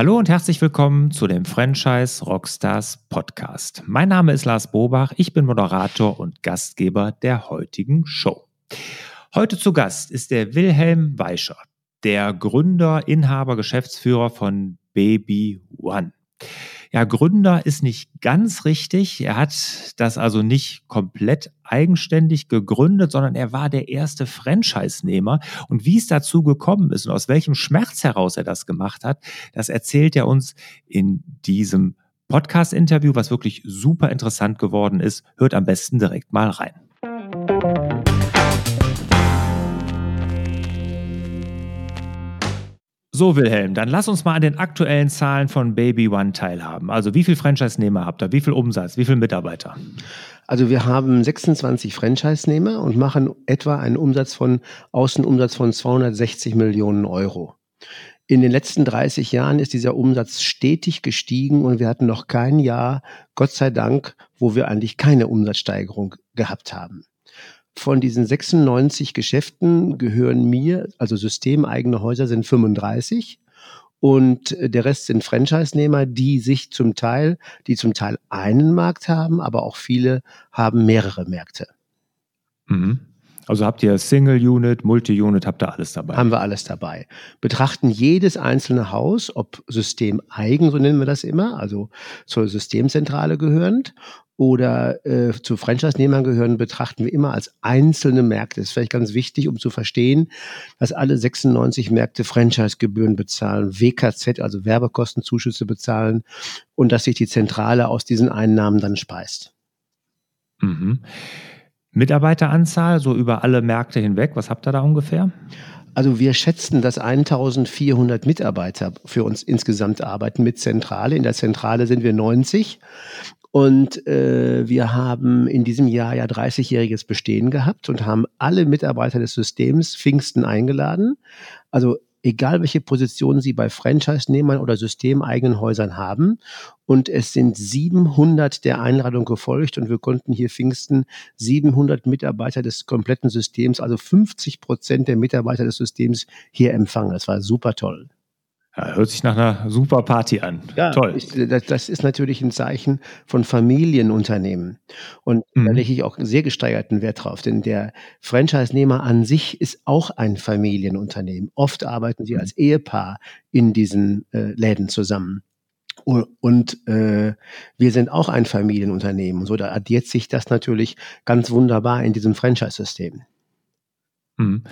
Hallo und herzlich willkommen zu dem Franchise Rockstars Podcast. Mein Name ist Lars Bobach, ich bin Moderator und Gastgeber der heutigen Show. Heute zu Gast ist der Wilhelm Weischer, der Gründer, Inhaber, Geschäftsführer von Baby One. Ja, Gründer ist nicht ganz richtig. Er hat das also nicht komplett eigenständig gegründet, sondern er war der erste Franchise-Nehmer. Und wie es dazu gekommen ist und aus welchem Schmerz heraus er das gemacht hat, das erzählt er uns in diesem Podcast-Interview, was wirklich super interessant geworden ist. Hört am besten direkt mal rein. So, Wilhelm, dann lass uns mal an den aktuellen Zahlen von Baby One teilhaben. Also wie viel Franchise-Nehmer habt ihr? Wie viel Umsatz? Wie viele Mitarbeiter? Also wir haben 26 Franchise-Nehmer und machen etwa einen Umsatz von Außenumsatz von 260 Millionen Euro. In den letzten 30 Jahren ist dieser Umsatz stetig gestiegen und wir hatten noch kein Jahr, Gott sei Dank, wo wir eigentlich keine Umsatzsteigerung gehabt haben. Von diesen 96 Geschäften gehören mir, also systemeigene Häuser sind 35 und der Rest sind Franchise-Nehmer, die sich zum Teil, die zum Teil einen Markt haben, aber auch viele haben mehrere Märkte. Mhm. Also habt ihr Single Unit, Multi-Unit, habt ihr alles dabei? Haben wir alles dabei. Betrachten jedes einzelne Haus, ob systemeigen, so nennen wir das immer, also zur Systemzentrale gehörend oder äh, zu Franchise-Nehmern gehören, betrachten wir immer als einzelne Märkte. Das ist vielleicht ganz wichtig, um zu verstehen, dass alle 96 Märkte Franchise-Gebühren bezahlen, WKZ, also Werbekostenzuschüsse bezahlen und dass sich die Zentrale aus diesen Einnahmen dann speist. Mhm. Mitarbeiteranzahl, so über alle Märkte hinweg, was habt ihr da ungefähr? Also wir schätzen, dass 1400 Mitarbeiter für uns insgesamt arbeiten mit Zentrale. In der Zentrale sind wir 90 und äh, wir haben in diesem Jahr ja 30-jähriges Bestehen gehabt und haben alle Mitarbeiter des Systems Pfingsten eingeladen. Also egal welche Position Sie bei Franchise-Nehmern oder systemeigenen Häusern haben. Und es sind 700 der Einladung gefolgt und wir konnten hier Pfingsten 700 Mitarbeiter des kompletten Systems, also 50 Prozent der Mitarbeiter des Systems hier empfangen. Das war super toll. Ja, hört sich nach einer super Party an. Ja, Toll. Ich, das, das, ist natürlich ein Zeichen von Familienunternehmen. Und mhm. da lege ich auch sehr gesteigerten Wert drauf, denn der Franchise-Nehmer an sich ist auch ein Familienunternehmen. Oft arbeiten sie mhm. als Ehepaar in diesen äh, Läden zusammen. Und äh, wir sind auch ein Familienunternehmen. So, da addiert sich das natürlich ganz wunderbar in diesem Franchise-System. Mhm.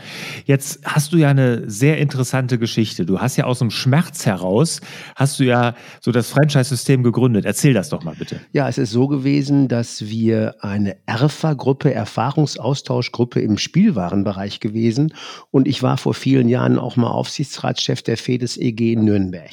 Jetzt hast du ja eine sehr interessante Geschichte. Du hast ja aus dem Schmerz heraus, hast du ja so das Franchise-System gegründet. Erzähl das doch mal bitte. Ja, es ist so gewesen, dass wir eine ERFA-Gruppe, Erfahrungsaustauschgruppe im Spielwarenbereich gewesen. Und ich war vor vielen Jahren auch mal Aufsichtsratschef der FEDES EG in Nürnberg.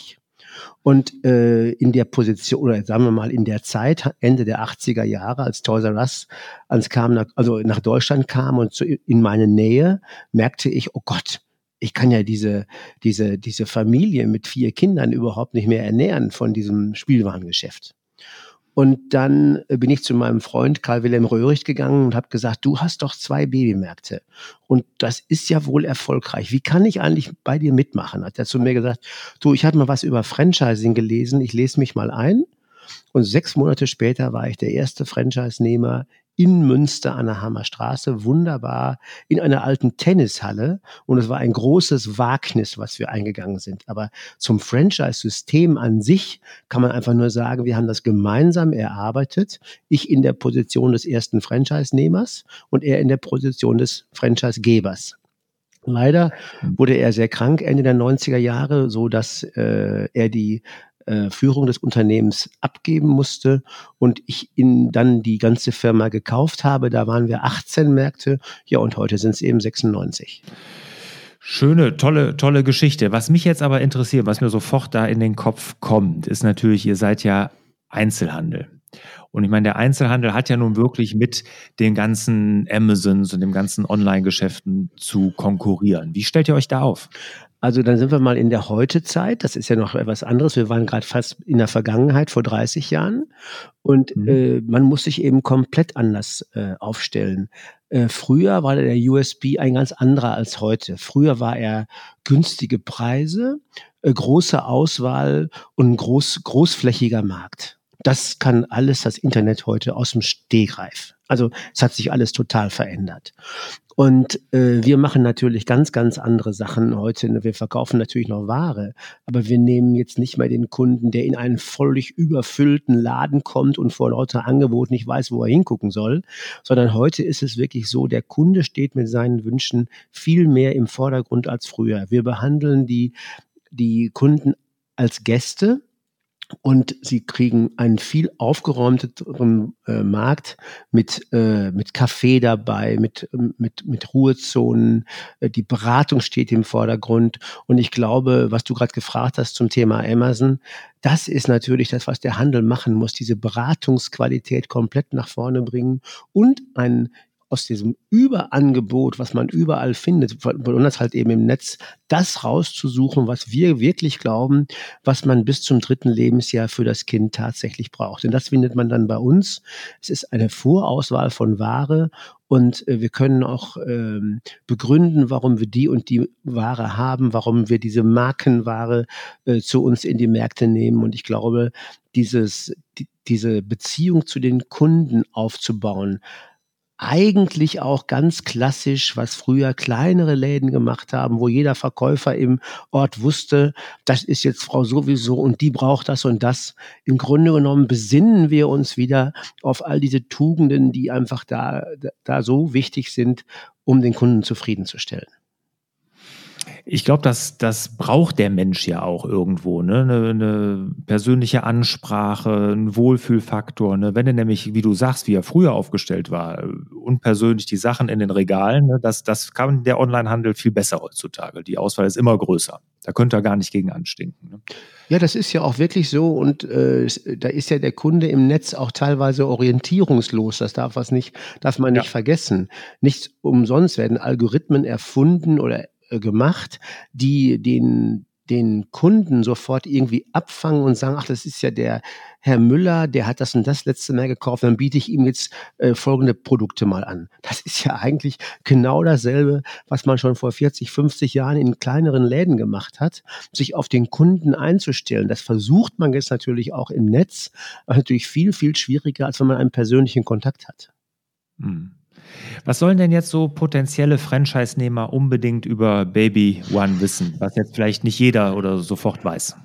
Und äh, in der Position, oder sagen wir mal in der Zeit, Ende der 80er Jahre, als Toys R Us ans kam, nach, also nach Deutschland kam und zu, in meine Nähe, merkte ich, oh Gott, ich kann ja diese, diese, diese Familie mit vier Kindern überhaupt nicht mehr ernähren von diesem Spielwarengeschäft. Und dann äh, bin ich zu meinem Freund Karl Wilhelm Röhrig gegangen und habe gesagt, du hast doch zwei Babymärkte. Und das ist ja wohl erfolgreich. Wie kann ich eigentlich bei dir mitmachen? Hat er zu mir gesagt, du, ich habe mal was über Franchising gelesen, ich lese mich mal ein. Und sechs Monate später war ich der erste Franchise-Nehmer in Münster an der Hammerstraße, wunderbar, in einer alten Tennishalle. Und es war ein großes Wagnis, was wir eingegangen sind. Aber zum Franchise-System an sich kann man einfach nur sagen, wir haben das gemeinsam erarbeitet. Ich in der Position des ersten Franchise-Nehmers und er in der Position des Franchise-Gebers. Leider hm. wurde er sehr krank Ende der 90er Jahre, so dass äh, er die äh, Führung des Unternehmens abgeben musste und ich in dann die ganze Firma gekauft habe. Da waren wir 18 Märkte, ja, und heute sind es eben 96. Schöne, tolle, tolle Geschichte. Was mich jetzt aber interessiert, was mir sofort da in den Kopf kommt, ist natürlich, ihr seid ja Einzelhandel. Und ich meine, der Einzelhandel hat ja nun wirklich mit den ganzen Amazons und den ganzen Online-Geschäften zu konkurrieren. Wie stellt ihr euch da auf? Also dann sind wir mal in der Heutezeit. Das ist ja noch etwas anderes. Wir waren gerade fast in der Vergangenheit vor 30 Jahren. Und mhm. äh, man muss sich eben komplett anders äh, aufstellen. Äh, früher war der USB ein ganz anderer als heute. Früher war er günstige Preise, äh, große Auswahl und groß, großflächiger Markt. Das kann alles das Internet heute aus dem Stegreif. Also es hat sich alles total verändert. Und äh, wir machen natürlich ganz, ganz andere Sachen heute. Wir verkaufen natürlich noch Ware, aber wir nehmen jetzt nicht mehr den Kunden, der in einen völlig überfüllten Laden kommt und vor lauter Angebot nicht weiß, wo er hingucken soll, sondern heute ist es wirklich so, der Kunde steht mit seinen Wünschen viel mehr im Vordergrund als früher. Wir behandeln die, die Kunden als Gäste und sie kriegen einen viel aufgeräumteren äh, Markt mit, äh, mit Kaffee dabei, mit, mit, mit Ruhezonen. Äh, die Beratung steht im Vordergrund. Und ich glaube, was du gerade gefragt hast zum Thema Amazon, das ist natürlich das, was der Handel machen muss, diese Beratungsqualität komplett nach vorne bringen und einen aus diesem Überangebot, was man überall findet, besonders halt eben im Netz, das rauszusuchen, was wir wirklich glauben, was man bis zum dritten Lebensjahr für das Kind tatsächlich braucht. Und das findet man dann bei uns. Es ist eine Vorauswahl von Ware und äh, wir können auch ähm, begründen, warum wir die und die Ware haben, warum wir diese Markenware äh, zu uns in die Märkte nehmen. Und ich glaube, dieses, die, diese Beziehung zu den Kunden aufzubauen, eigentlich auch ganz klassisch, was früher kleinere Läden gemacht haben, wo jeder Verkäufer im Ort wusste, das ist jetzt Frau sowieso und die braucht das und das. Im Grunde genommen besinnen wir uns wieder auf all diese Tugenden, die einfach da, da so wichtig sind, um den Kunden zufriedenzustellen. Ich glaube, das, das braucht der Mensch ja auch irgendwo, ne? Eine, eine persönliche Ansprache, ein Wohlfühlfaktor. Ne? Wenn er nämlich, wie du sagst, wie er früher aufgestellt war, unpersönlich die Sachen in den Regalen, ne? das, das kann der Onlinehandel viel besser heutzutage. Die Auswahl ist immer größer. Da könnte er gar nicht gegen anstinken. Ne? Ja, das ist ja auch wirklich so und äh, da ist ja der Kunde im Netz auch teilweise orientierungslos. Das darf was nicht, darf man nicht ja. vergessen. Nicht umsonst werden Algorithmen erfunden oder gemacht, die den, den Kunden sofort irgendwie abfangen und sagen, ach, das ist ja der Herr Müller, der hat das und das letzte Mal gekauft, dann biete ich ihm jetzt äh, folgende Produkte mal an. Das ist ja eigentlich genau dasselbe, was man schon vor 40, 50 Jahren in kleineren Läden gemacht hat, sich auf den Kunden einzustellen. Das versucht man jetzt natürlich auch im Netz, aber natürlich viel, viel schwieriger, als wenn man einen persönlichen Kontakt hat. Hm. Was sollen denn jetzt so potenzielle Franchise-Nehmer unbedingt über Baby One wissen, was jetzt vielleicht nicht jeder oder sofort weiß?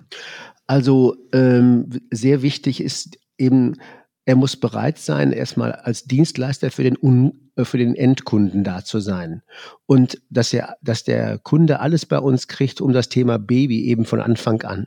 Also ähm, sehr wichtig ist eben, er muss bereit sein, erstmal als Dienstleister für den, Un äh, für den Endkunden da zu sein. Und dass, er, dass der Kunde alles bei uns kriegt um das Thema Baby eben von Anfang an.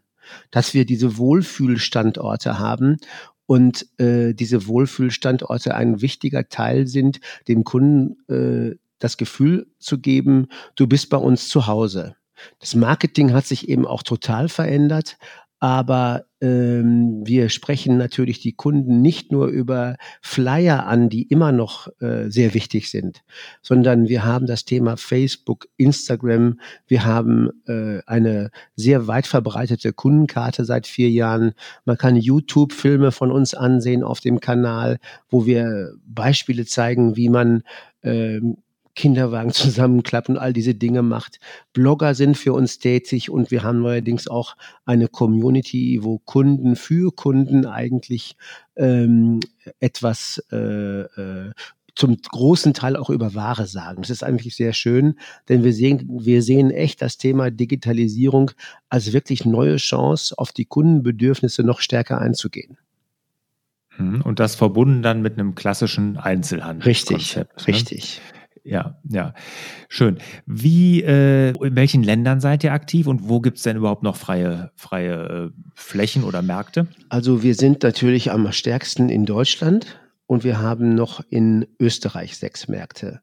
Dass wir diese Wohlfühlstandorte haben und äh, diese Wohlfühlstandorte ein wichtiger Teil sind, dem Kunden äh, das Gefühl zu geben, du bist bei uns zu Hause. Das Marketing hat sich eben auch total verändert, aber wir sprechen natürlich die Kunden nicht nur über Flyer an, die immer noch äh, sehr wichtig sind, sondern wir haben das Thema Facebook, Instagram, wir haben äh, eine sehr weit verbreitete Kundenkarte seit vier Jahren. Man kann YouTube-Filme von uns ansehen auf dem Kanal, wo wir Beispiele zeigen, wie man ähm, Kinderwagen zusammenklappen, all diese Dinge macht. Blogger sind für uns tätig und wir haben neuerdings auch eine Community, wo Kunden für Kunden eigentlich ähm, etwas äh, äh, zum großen Teil auch über Ware sagen. Das ist eigentlich sehr schön, denn wir sehen, wir sehen echt das Thema Digitalisierung als wirklich neue Chance, auf die Kundenbedürfnisse noch stärker einzugehen. Hm, und das verbunden dann mit einem klassischen Einzelhandel. Richtig, ne? richtig ja, ja. Schön. Wie, äh, in welchen Ländern seid ihr aktiv und wo gibt es denn überhaupt noch freie, freie äh, Flächen oder Märkte? Also wir sind natürlich am stärksten in Deutschland und wir haben noch in Österreich sechs Märkte.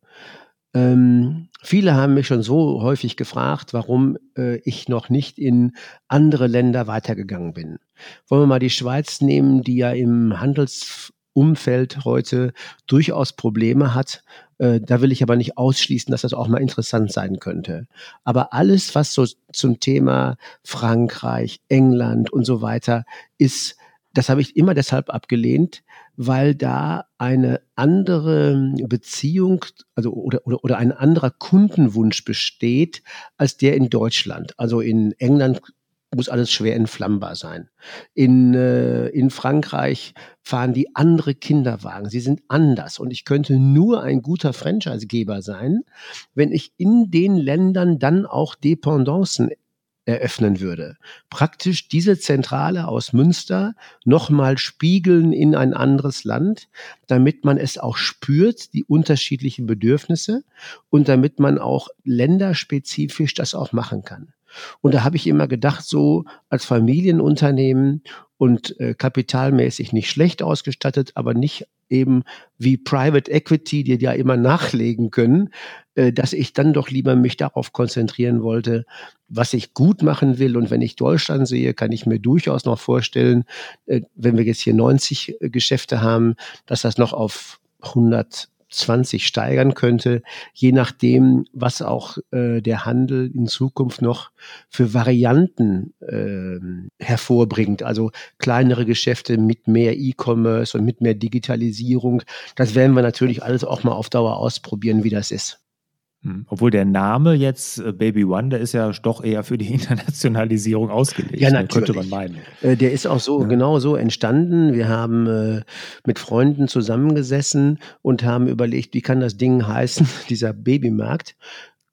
Ähm, viele haben mich schon so häufig gefragt, warum äh, ich noch nicht in andere Länder weitergegangen bin. Wollen wir mal die Schweiz nehmen, die ja im Handelsumfeld heute durchaus Probleme hat, äh, da will ich aber nicht ausschließen, dass das auch mal interessant sein könnte. Aber alles, was so zum Thema Frankreich, England und so weiter ist, das habe ich immer deshalb abgelehnt, weil da eine andere Beziehung, also oder, oder, oder ein anderer Kundenwunsch besteht als der in Deutschland. Also in England muss alles schwer entflammbar sein. In, äh, in Frankreich fahren die andere Kinderwagen. Sie sind anders. Und ich könnte nur ein guter Franchisegeber sein, wenn ich in den Ländern dann auch Dependancen eröffnen würde. Praktisch diese Zentrale aus Münster nochmal spiegeln in ein anderes Land, damit man es auch spürt, die unterschiedlichen Bedürfnisse und damit man auch länderspezifisch das auch machen kann. Und da habe ich immer gedacht, so als Familienunternehmen und äh, kapitalmäßig nicht schlecht ausgestattet, aber nicht eben wie Private Equity, die ja immer nachlegen können, äh, dass ich dann doch lieber mich darauf konzentrieren wollte, was ich gut machen will. Und wenn ich Deutschland sehe, kann ich mir durchaus noch vorstellen, äh, wenn wir jetzt hier 90 äh, Geschäfte haben, dass das noch auf 100 20 steigern könnte, je nachdem, was auch äh, der Handel in Zukunft noch für Varianten äh, hervorbringt. Also kleinere Geschäfte mit mehr E-Commerce und mit mehr Digitalisierung. Das werden wir natürlich alles auch mal auf Dauer ausprobieren, wie das ist. Hm. Obwohl der Name jetzt äh, Baby One, der ist ja doch eher für die Internationalisierung ausgelegt. Ja, ne, natürlich. Könnte man meinen. Äh, der ist auch so, ja. genau so entstanden. Wir haben äh, mit Freunden zusammengesessen und haben überlegt, wie kann das Ding heißen, dieser Babymarkt,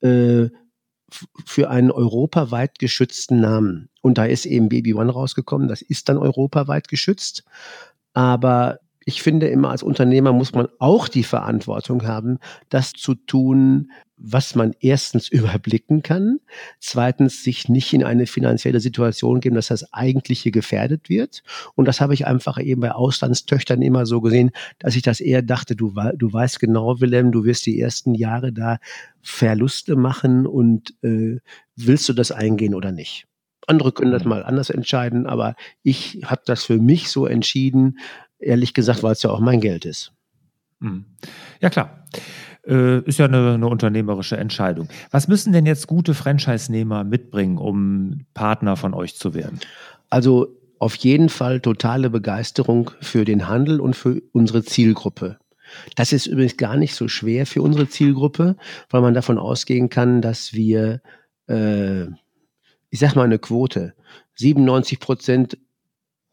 für einen europaweit geschützten Namen. Und da ist eben Baby One rausgekommen. Das ist dann europaweit geschützt. Aber ich finde immer, als Unternehmer muss man auch die Verantwortung haben, das zu tun, was man erstens überblicken kann, zweitens sich nicht in eine finanzielle Situation geben, dass das Eigentliche gefährdet wird. Und das habe ich einfach eben bei Auslandstöchtern immer so gesehen, dass ich das eher dachte, du, du weißt genau, Willem, du wirst die ersten Jahre da Verluste machen und äh, willst du das eingehen oder nicht? Andere können das mhm. mal anders entscheiden, aber ich habe das für mich so entschieden, Ehrlich gesagt, weil es ja auch mein Geld ist. Hm. Ja, klar. Äh, ist ja eine, eine, unternehmerische Entscheidung. Was müssen denn jetzt gute Franchise-Nehmer mitbringen, um Partner von euch zu werden? Also auf jeden Fall totale Begeisterung für den Handel und für unsere Zielgruppe. Das ist übrigens gar nicht so schwer für unsere Zielgruppe, weil man davon ausgehen kann, dass wir, äh, ich sag mal eine Quote, 97 Prozent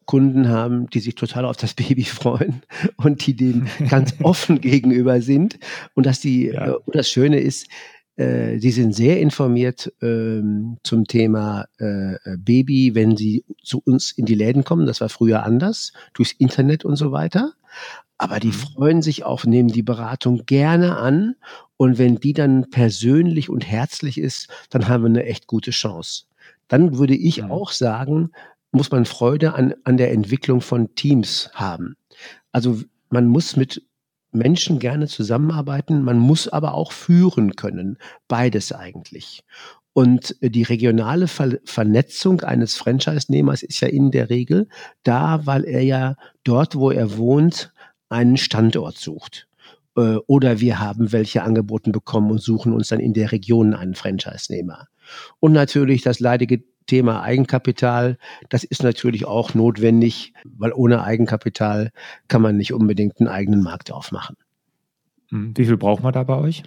Kunden haben, die sich total auf das Baby freuen und die dem ganz offen gegenüber sind. Und dass die, ja. äh, das Schöne ist, äh, sie sind sehr informiert ähm, zum Thema äh, Baby, wenn sie zu uns in die Läden kommen. Das war früher anders, durchs Internet und so weiter. Aber die mhm. freuen sich auch, nehmen die Beratung gerne an. Und wenn die dann persönlich und herzlich ist, dann haben wir eine echt gute Chance. Dann würde ich mhm. auch sagen, muss man Freude an, an der Entwicklung von Teams haben. Also man muss mit Menschen gerne zusammenarbeiten, man muss aber auch führen können. Beides eigentlich. Und die regionale Ver Vernetzung eines Franchise-Nehmers ist ja in der Regel da, weil er ja dort, wo er wohnt, einen Standort sucht. Äh, oder wir haben welche angeboten bekommen und suchen uns dann in der Region einen Franchise-Nehmer. Und natürlich das leidige Thema Eigenkapital, das ist natürlich auch notwendig, weil ohne Eigenkapital kann man nicht unbedingt einen eigenen Markt aufmachen. Hm, wie viel braucht man da bei euch?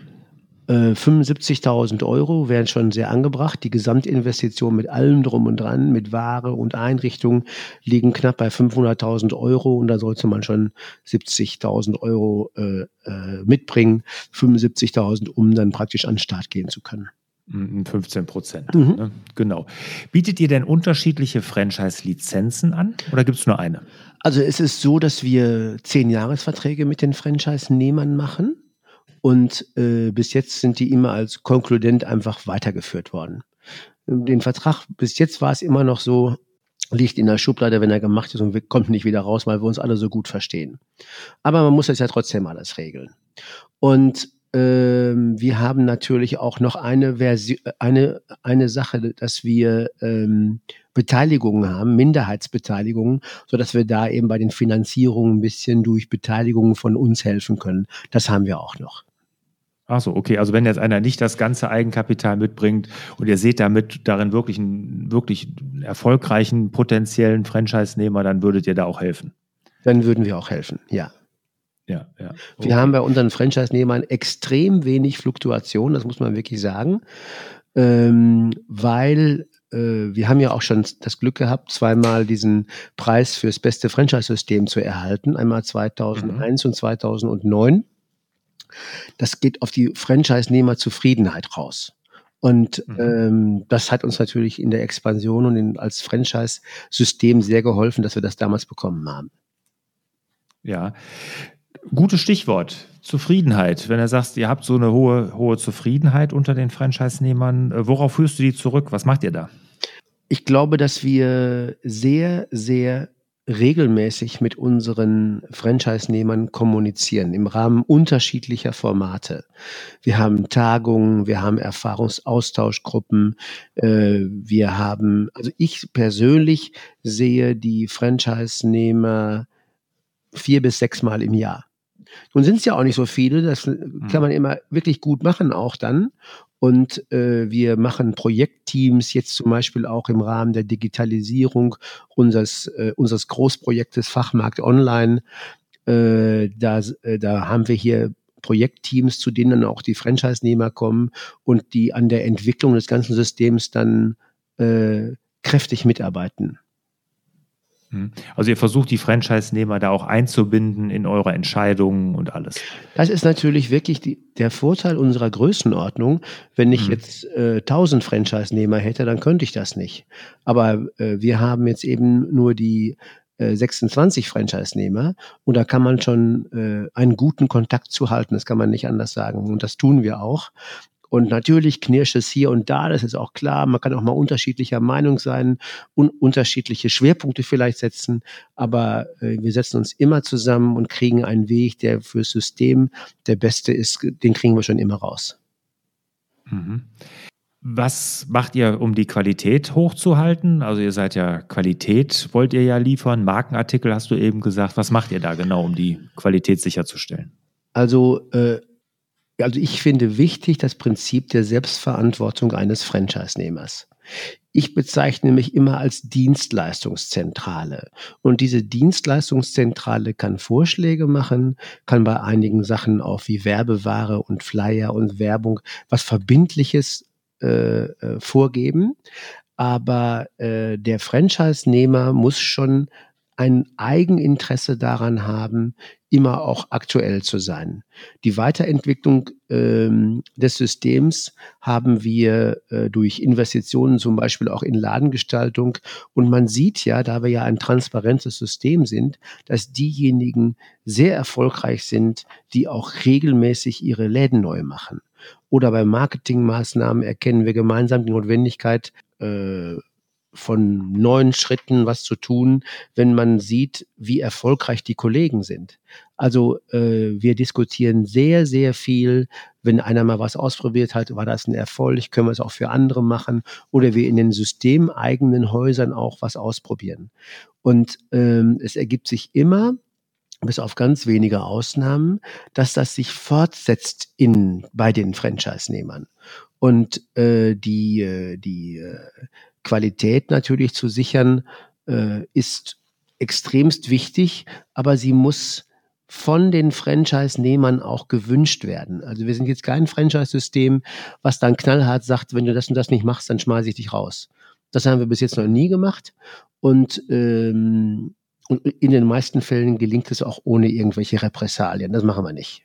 75.000 äh, Euro wären schon sehr angebracht. Die Gesamtinvestition mit allem drum und dran, mit Ware und Einrichtung, liegen knapp bei 500.000 Euro und da sollte man schon 70.000 Euro äh, äh, mitbringen, 75.000, um dann praktisch an den Start gehen zu können. 15 Prozent. Mhm. Ne? Genau. Bietet ihr denn unterschiedliche Franchise-Lizenzen an oder gibt es nur eine? Also es ist so, dass wir zehn Jahresverträge mit den Franchise-Nehmern machen und äh, bis jetzt sind die immer als konkludent einfach weitergeführt worden. Den Vertrag, bis jetzt war es immer noch so, liegt in der Schublade, wenn er gemacht ist und kommt nicht wieder raus, weil wir uns alle so gut verstehen. Aber man muss das ja trotzdem alles regeln. Und ähm, wir haben natürlich auch noch eine, Versi eine, eine Sache, dass wir ähm, Beteiligungen haben, Minderheitsbeteiligungen, sodass wir da eben bei den Finanzierungen ein bisschen durch Beteiligungen von uns helfen können. Das haben wir auch noch. Ach so, okay. Also wenn jetzt einer nicht das ganze Eigenkapital mitbringt und ihr seht damit darin wirklich einen wirklich erfolgreichen potenziellen Franchise-Nehmer, dann würdet ihr da auch helfen. Dann würden wir auch helfen, ja. Ja, ja. Okay. Wir haben bei unseren Franchise-Nehmern extrem wenig Fluktuation, das muss man wirklich sagen, ähm, weil äh, wir haben ja auch schon das Glück gehabt, zweimal diesen Preis fürs beste Franchise-System zu erhalten, einmal 2001 mhm. und 2009. Das geht auf die Franchise-Nehmer-Zufriedenheit raus. Und mhm. ähm, das hat uns natürlich in der Expansion und in, als Franchise-System sehr geholfen, dass wir das damals bekommen haben. Ja, gutes Stichwort. Zufriedenheit. Wenn du sagst, ihr habt so eine hohe, hohe Zufriedenheit unter den Franchise-Nehmern, äh, worauf führst du die zurück? Was macht ihr da? Ich glaube, dass wir sehr, sehr regelmäßig mit unseren Franchise-Nehmern kommunizieren im Rahmen unterschiedlicher Formate. Wir haben Tagungen, wir haben Erfahrungsaustauschgruppen, äh, wir haben, also ich persönlich sehe die Franchise-Nehmer vier bis sechs Mal im Jahr. Nun sind es ja auch nicht so viele, das kann mhm. man immer wirklich gut machen auch dann. Und äh, wir machen Projektteams jetzt zum Beispiel auch im Rahmen der Digitalisierung unseres, äh, unseres Großprojektes Fachmarkt Online. Äh, da, äh, da haben wir hier Projektteams, zu denen auch die Franchise-Nehmer kommen und die an der Entwicklung des ganzen Systems dann äh, kräftig mitarbeiten. Hm. Also ihr versucht die Franchise-Nehmer da auch einzubinden in eure Entscheidungen und alles. Das ist natürlich wirklich die, der Vorteil unserer Größenordnung. Wenn ich mhm. jetzt äh, 1000 Franchise-Nehmer hätte, dann könnte ich das nicht. Aber äh, wir haben jetzt eben nur die äh, 26 Franchise-Nehmer und da kann man schon äh, einen guten Kontakt zu halten. Das kann man nicht anders sagen. Und das tun wir auch. Und natürlich knirscht es hier und da, das ist auch klar. Man kann auch mal unterschiedlicher Meinung sein und unterschiedliche Schwerpunkte vielleicht setzen. Aber äh, wir setzen uns immer zusammen und kriegen einen Weg, der fürs System der beste ist. Den kriegen wir schon immer raus. Mhm. Was macht ihr, um die Qualität hochzuhalten? Also ihr seid ja Qualität, wollt ihr ja liefern. Markenartikel hast du eben gesagt. Was macht ihr da genau, um die Qualität sicherzustellen? Also äh, also ich finde wichtig das Prinzip der Selbstverantwortung eines Franchise-Nehmers. Ich bezeichne mich immer als Dienstleistungszentrale. Und diese Dienstleistungszentrale kann Vorschläge machen, kann bei einigen Sachen auch wie Werbeware und Flyer und Werbung was Verbindliches äh, äh vorgeben. Aber äh, der Franchise-Nehmer muss schon ein Eigeninteresse daran haben, immer auch aktuell zu sein. Die Weiterentwicklung ähm, des Systems haben wir äh, durch Investitionen zum Beispiel auch in Ladengestaltung. Und man sieht ja, da wir ja ein transparentes System sind, dass diejenigen sehr erfolgreich sind, die auch regelmäßig ihre Läden neu machen. Oder bei Marketingmaßnahmen erkennen wir gemeinsam die Notwendigkeit, äh, von neuen Schritten was zu tun, wenn man sieht, wie erfolgreich die Kollegen sind. Also äh, wir diskutieren sehr, sehr viel, wenn einer mal was ausprobiert hat, war das ein Erfolg, können wir es auch für andere machen oder wir in den systemeigenen Häusern auch was ausprobieren. Und ähm, es ergibt sich immer, bis auf ganz wenige Ausnahmen, dass das sich fortsetzt in, bei den Franchise-Nehmern. Und äh, die, äh, die äh, Qualität natürlich zu sichern, äh, ist extremst wichtig, aber sie muss von den Franchise-Nehmern auch gewünscht werden. Also wir sind jetzt kein Franchise-System, was dann knallhart sagt, wenn du das und das nicht machst, dann schmeiße ich dich raus. Das haben wir bis jetzt noch nie gemacht und, ähm, und in den meisten Fällen gelingt es auch ohne irgendwelche Repressalien. Das machen wir nicht.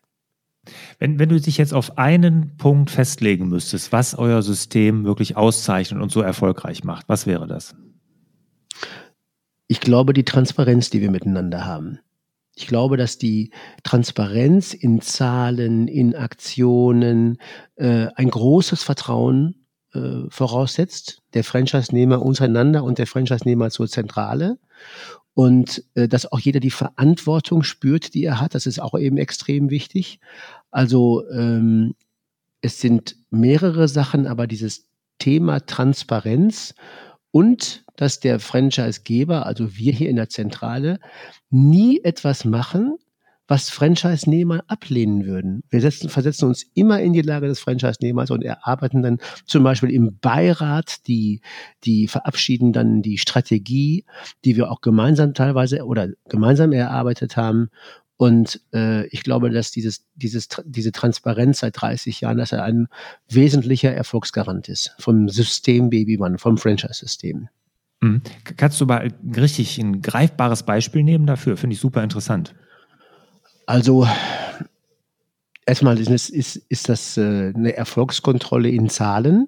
Wenn, wenn du dich jetzt auf einen Punkt festlegen müsstest, was euer System wirklich auszeichnet und so erfolgreich macht, was wäre das? Ich glaube, die Transparenz, die wir miteinander haben. Ich glaube, dass die Transparenz in Zahlen, in Aktionen äh, ein großes Vertrauen äh, voraussetzt. Der Franchise-Nehmer untereinander und der Franchise-Nehmer zur Zentrale und äh, dass auch jeder die Verantwortung spürt, die er hat. Das ist auch eben extrem wichtig. Also ähm, es sind mehrere Sachen, aber dieses Thema Transparenz und dass der Franchisegeber, also wir hier in der Zentrale, nie etwas machen, was Franchise-Nehmer ablehnen würden. Wir setzen, versetzen uns immer in die Lage des Franchise-Nehmers und erarbeiten dann zum Beispiel im Beirat die, die verabschieden dann die Strategie, die wir auch gemeinsam teilweise oder gemeinsam erarbeitet haben. Und äh, ich glaube, dass dieses, dieses, diese Transparenz seit 30 Jahren, dass er ein wesentlicher Erfolgsgarant ist vom System Baby One, vom Franchise-System. Mhm. Kannst du mal richtig ein greifbares Beispiel nehmen dafür? Finde ich super interessant. Also erstmal ist, ist, ist das äh, eine Erfolgskontrolle in Zahlen,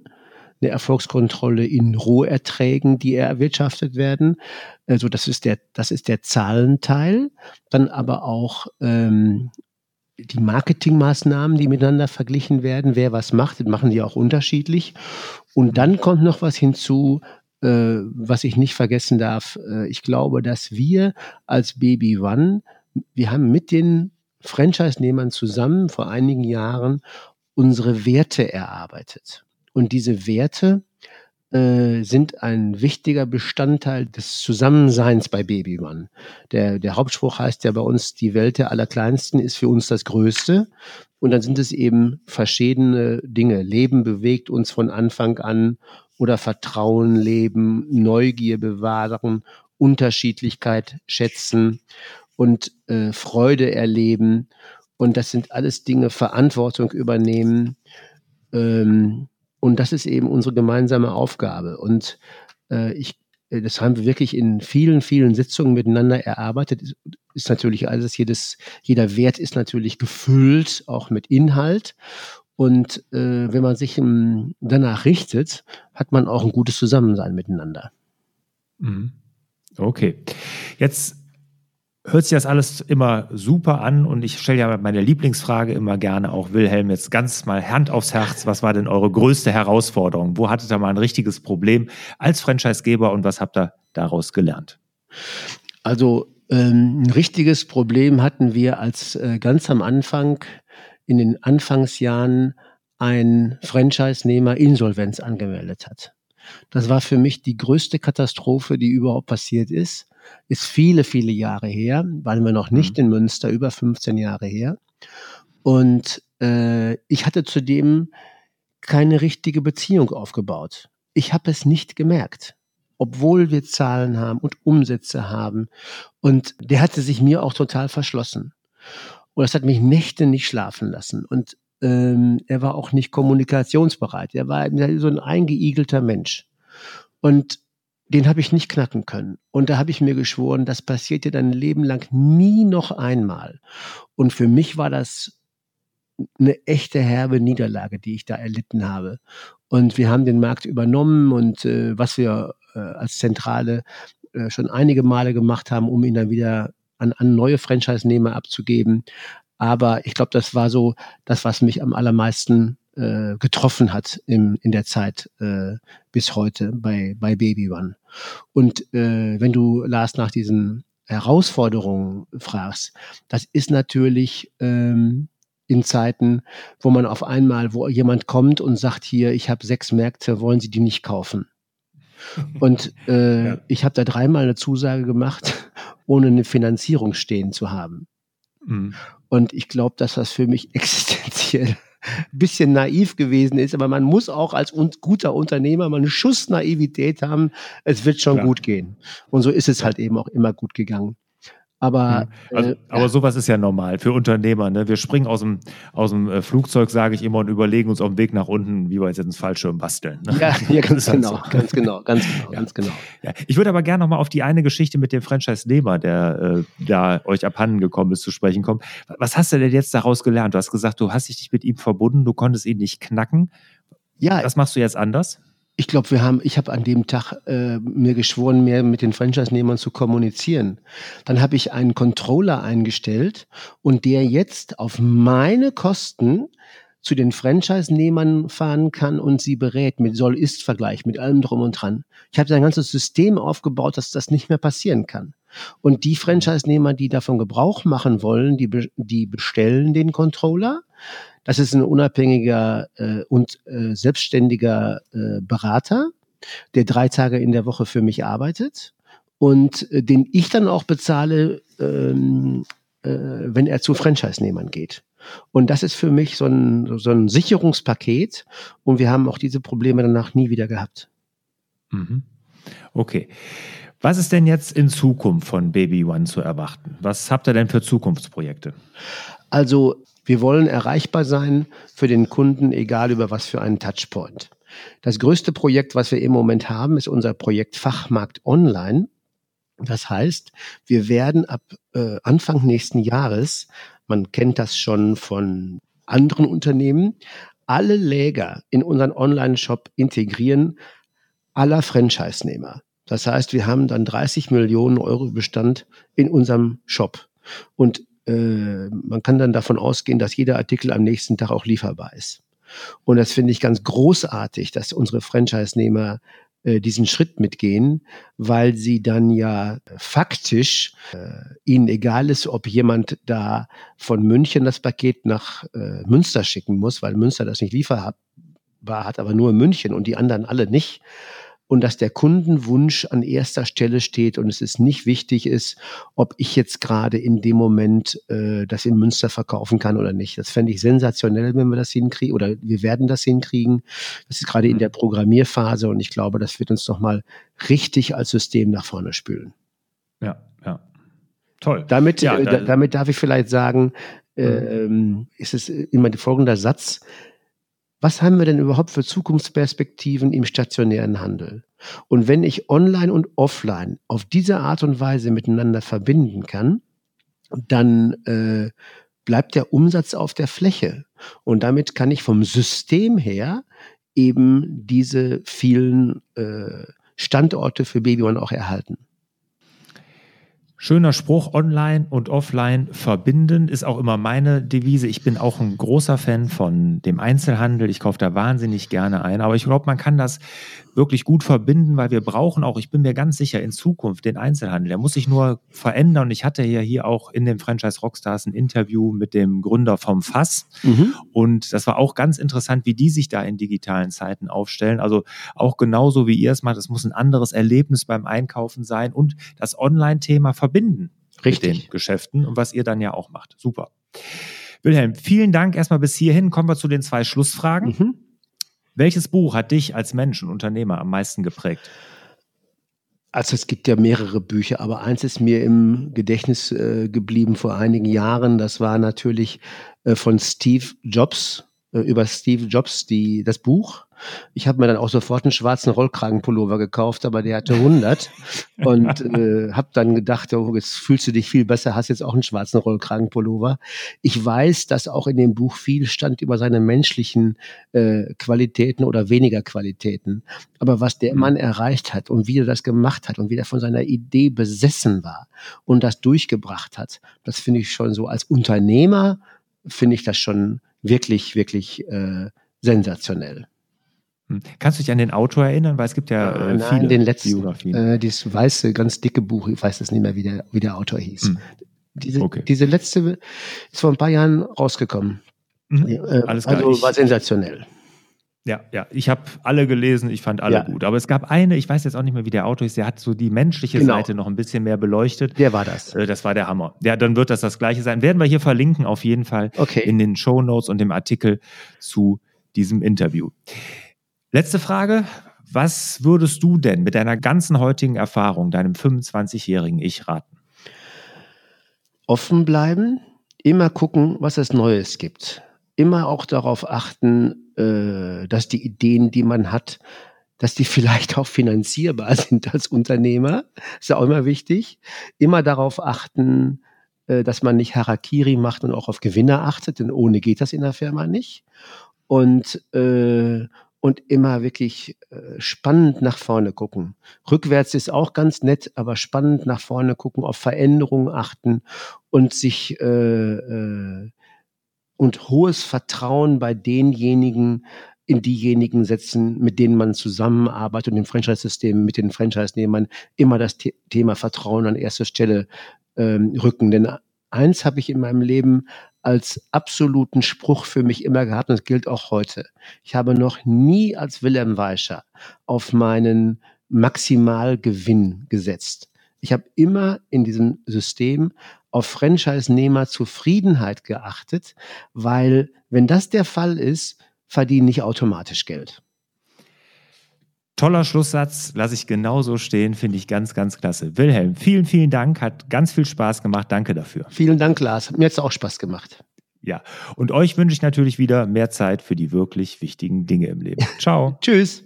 eine Erfolgskontrolle in Roherträgen, die erwirtschaftet werden. Also das ist der, das ist der Zahlenteil. Dann aber auch ähm, die Marketingmaßnahmen, die miteinander verglichen werden, wer was macht, machen die auch unterschiedlich. Und dann kommt noch was hinzu, äh, was ich nicht vergessen darf. Äh, ich glaube, dass wir als Baby One, wir haben mit den Franchise-Nehmern zusammen vor einigen Jahren unsere Werte erarbeitet. Und diese Werte äh, sind ein wichtiger Bestandteil des Zusammenseins bei Baby One. Der, der Hauptspruch heißt ja bei uns, die Welt der Allerkleinsten ist für uns das Größte. Und dann sind es eben verschiedene Dinge. Leben bewegt uns von Anfang an oder Vertrauen leben, Neugier bewahren, Unterschiedlichkeit schätzen und äh, Freude erleben. Und das sind alles Dinge, Verantwortung übernehmen. Ähm, und das ist eben unsere gemeinsame Aufgabe. Und äh, ich, äh, das haben wir wirklich in vielen, vielen Sitzungen miteinander erarbeitet. Ist, natürlich alles, jedes, jeder Wert ist natürlich gefüllt, auch mit Inhalt. Und äh, wenn man sich im, danach richtet, hat man auch ein gutes Zusammensein miteinander. Mhm. Okay. Jetzt hört sich das alles immer super an und ich stelle ja meine Lieblingsfrage immer gerne auch Wilhelm jetzt ganz mal Hand aufs Herz. Was war denn eure größte Herausforderung? Wo hattet ihr mal ein richtiges Problem als Franchisegeber und was habt ihr daraus gelernt? Also ähm, ein richtiges Problem hatten wir als äh, ganz am Anfang in den Anfangsjahren ein Franchise-Nehmer Insolvenz angemeldet hat. Das war für mich die größte Katastrophe, die überhaupt passiert ist. Ist viele, viele Jahre her, waren wir noch nicht mhm. in Münster, über 15 Jahre her. Und äh, ich hatte zudem keine richtige Beziehung aufgebaut. Ich habe es nicht gemerkt, obwohl wir Zahlen haben und Umsätze haben. Und der hatte sich mir auch total verschlossen. Und das hat mich Nächte nicht schlafen lassen. Und ähm, er war auch nicht kommunikationsbereit. Er war so ein eingeigelter Mensch. Und den habe ich nicht knacken können. Und da habe ich mir geschworen, das passiert dir dein Leben lang nie noch einmal. Und für mich war das eine echte herbe Niederlage, die ich da erlitten habe. Und wir haben den Markt übernommen und äh, was wir äh, als Zentrale äh, schon einige Male gemacht haben, um ihn dann wieder an, an neue Franchise-Nehmer abzugeben. Aber ich glaube, das war so das, was mich am allermeisten äh, getroffen hat im, in der Zeit äh, bis heute bei, bei Baby One. Und äh, wenn du, Lars, nach diesen Herausforderungen fragst, das ist natürlich ähm, in Zeiten, wo man auf einmal, wo jemand kommt und sagt, hier, ich habe sechs Märkte, wollen Sie die nicht kaufen? Und äh, ja. ich habe da dreimal eine Zusage gemacht ohne eine Finanzierung stehen zu haben. Mhm. Und ich glaube, dass das für mich existenziell ein bisschen naiv gewesen ist, aber man muss auch als un guter Unternehmer mal einen Schuss Naivität haben. Es wird schon Klar. gut gehen. Und so ist es halt eben auch immer gut gegangen. Aber, hm. also, äh, aber sowas ist ja normal für Unternehmer. Ne? Wir springen aus dem, aus dem äh, Flugzeug, sage ich immer, und überlegen uns auf dem Weg nach unten, wie wir jetzt einen Fallschirm basteln. Ne? Ja, ja ganz, genau, so. ganz genau, ganz genau, ja. ganz genau. Ja. Ich würde aber gerne nochmal auf die eine Geschichte mit dem Franchise-Nehmer, der äh, da euch abhanden gekommen ist, zu sprechen kommen. Was hast du denn jetzt daraus gelernt? Du hast gesagt, du hast dich mit ihm verbunden, du konntest ihn nicht knacken. Ja. Was machst du jetzt anders? Ich glaube, wir haben, ich habe an dem Tag äh, mir geschworen, mehr mit den Franchise-Nehmern zu kommunizieren. Dann habe ich einen Controller eingestellt und der jetzt auf meine Kosten zu den Franchise-Nehmern fahren kann und sie berät mit Soll-Ist-Vergleich, mit allem drum und dran. Ich habe ein ganzes System aufgebaut, dass das nicht mehr passieren kann. Und die Franchise-Nehmer, die davon Gebrauch machen wollen, die, die bestellen den Controller das ist ein unabhängiger äh, und äh, selbstständiger äh, Berater, der drei Tage in der Woche für mich arbeitet und äh, den ich dann auch bezahle, ähm, äh, wenn er zu Franchise-Nehmern geht. Und das ist für mich so ein, so ein Sicherungspaket und wir haben auch diese Probleme danach nie wieder gehabt. Mhm. Okay. Was ist denn jetzt in Zukunft von Baby One zu erwarten? Was habt ihr denn für Zukunftsprojekte? Also wir wollen erreichbar sein für den Kunden, egal über was für einen Touchpoint. Das größte Projekt, was wir im Moment haben, ist unser Projekt Fachmarkt Online. Das heißt, wir werden ab äh, Anfang nächsten Jahres, man kennt das schon von anderen Unternehmen, alle Läger in unseren Online-Shop integrieren, aller Franchise-Nehmer. Das heißt, wir haben dann 30 Millionen Euro Bestand in unserem Shop. Und äh, man kann dann davon ausgehen, dass jeder Artikel am nächsten Tag auch lieferbar ist. Und das finde ich ganz großartig, dass unsere Franchise-Nehmer äh, diesen Schritt mitgehen, weil sie dann ja faktisch äh, ihnen egal ist, ob jemand da von München das Paket nach äh, Münster schicken muss, weil Münster das nicht lieferbar hat, aber nur München und die anderen alle nicht und dass der Kundenwunsch an erster Stelle steht und es ist nicht wichtig ist, ob ich jetzt gerade in dem Moment äh, das in Münster verkaufen kann oder nicht. Das fände ich sensationell, wenn wir das hinkriegen oder wir werden das hinkriegen. Das ist gerade in der Programmierphase und ich glaube, das wird uns nochmal richtig als System nach vorne spülen. Ja, ja. Toll. Damit, ja, äh, damit darf ich vielleicht sagen, äh, ist es immer folgender Satz, was haben wir denn überhaupt für Zukunftsperspektiven im stationären Handel? Und wenn ich online und offline auf diese Art und Weise miteinander verbinden kann, dann äh, bleibt der Umsatz auf der Fläche. Und damit kann ich vom System her eben diese vielen äh, Standorte für Baby One auch erhalten. Schöner Spruch, online und offline verbinden ist auch immer meine Devise. Ich bin auch ein großer Fan von dem Einzelhandel. Ich kaufe da wahnsinnig gerne ein. Aber ich glaube, man kann das wirklich gut verbinden, weil wir brauchen auch, ich bin mir ganz sicher, in Zukunft den Einzelhandel. Der muss sich nur verändern. Und ich hatte ja hier auch in dem Franchise Rockstars ein Interview mit dem Gründer vom Fass. Mhm. Und das war auch ganz interessant, wie die sich da in digitalen Zeiten aufstellen. Also auch genauso wie ihr es macht. Es muss ein anderes Erlebnis beim Einkaufen sein und das Online-Thema verbinden. Richtig. Mit den Geschäften und was ihr dann ja auch macht. Super. Wilhelm, vielen Dank erstmal bis hierhin. Kommen wir zu den zwei Schlussfragen. Mhm. Welches Buch hat dich als Mensch und Unternehmer am meisten geprägt? Also es gibt ja mehrere Bücher, aber eins ist mir im Gedächtnis äh, geblieben vor einigen Jahren. Das war natürlich äh, von Steve Jobs, äh, über Steve Jobs, die, das Buch. Ich habe mir dann auch sofort einen schwarzen Rollkragenpullover gekauft, aber der hatte 100 und äh, habe dann gedacht, oh, jetzt fühlst du dich viel besser, hast jetzt auch einen schwarzen Rollkragenpullover. Ich weiß, dass auch in dem Buch viel stand über seine menschlichen äh, Qualitäten oder weniger Qualitäten. Aber was der mhm. Mann erreicht hat und wie er das gemacht hat und wie er von seiner Idee besessen war und das durchgebracht hat, das finde ich schon so als Unternehmer finde ich das schon wirklich, wirklich äh, sensationell. Hm. Kannst du dich an den Autor erinnern? Weil es gibt ja äh, Nein, viele den letzten, Biografien. Äh, dieses weiße, ganz dicke Buch, ich weiß es nicht mehr, wie der, wie der Autor hieß. Hm. Diese, okay. diese letzte ist vor ein paar Jahren rausgekommen. Mhm. Äh, Alles klar. Also war sensationell. Ja, ja, ich habe alle gelesen, ich fand alle ja. gut. Aber es gab eine, ich weiß jetzt auch nicht mehr, wie der Autor ist, der hat so die menschliche genau. Seite noch ein bisschen mehr beleuchtet. Der war das. Äh, das war der Hammer. Ja, dann wird das das gleiche sein. Werden wir hier verlinken, auf jeden Fall okay. in den Show Notes und dem Artikel zu diesem Interview. Letzte Frage. Was würdest du denn mit deiner ganzen heutigen Erfahrung, deinem 25-jährigen Ich raten? Offen bleiben, immer gucken, was es Neues gibt. Immer auch darauf achten, äh, dass die Ideen, die man hat, dass die vielleicht auch finanzierbar sind als Unternehmer. Ist ja auch immer wichtig. Immer darauf achten, äh, dass man nicht Harakiri macht und auch auf Gewinner achtet, denn ohne geht das in der Firma nicht. Und, äh, und immer wirklich äh, spannend nach vorne gucken. Rückwärts ist auch ganz nett, aber spannend nach vorne gucken, auf Veränderungen achten und sich äh, äh, und hohes Vertrauen bei denjenigen in diejenigen setzen, mit denen man zusammenarbeitet und im Franchise-System mit den Franchise-Nehmern immer das The Thema Vertrauen an erster Stelle ähm, rücken. Denn eins habe ich in meinem Leben als absoluten Spruch für mich immer gehabt und es gilt auch heute. Ich habe noch nie als Wilhelm Weischer auf meinen Maximalgewinn gesetzt. Ich habe immer in diesem System auf Franchise-Nehmer Zufriedenheit geachtet, weil wenn das der Fall ist, verdienen nicht automatisch Geld. Toller Schlusssatz, lasse ich genauso stehen, finde ich ganz, ganz klasse. Wilhelm, vielen, vielen Dank, hat ganz viel Spaß gemacht. Danke dafür. Vielen Dank, Lars. Mir hat es auch Spaß gemacht. Ja, und euch wünsche ich natürlich wieder mehr Zeit für die wirklich wichtigen Dinge im Leben. Ciao. Tschüss.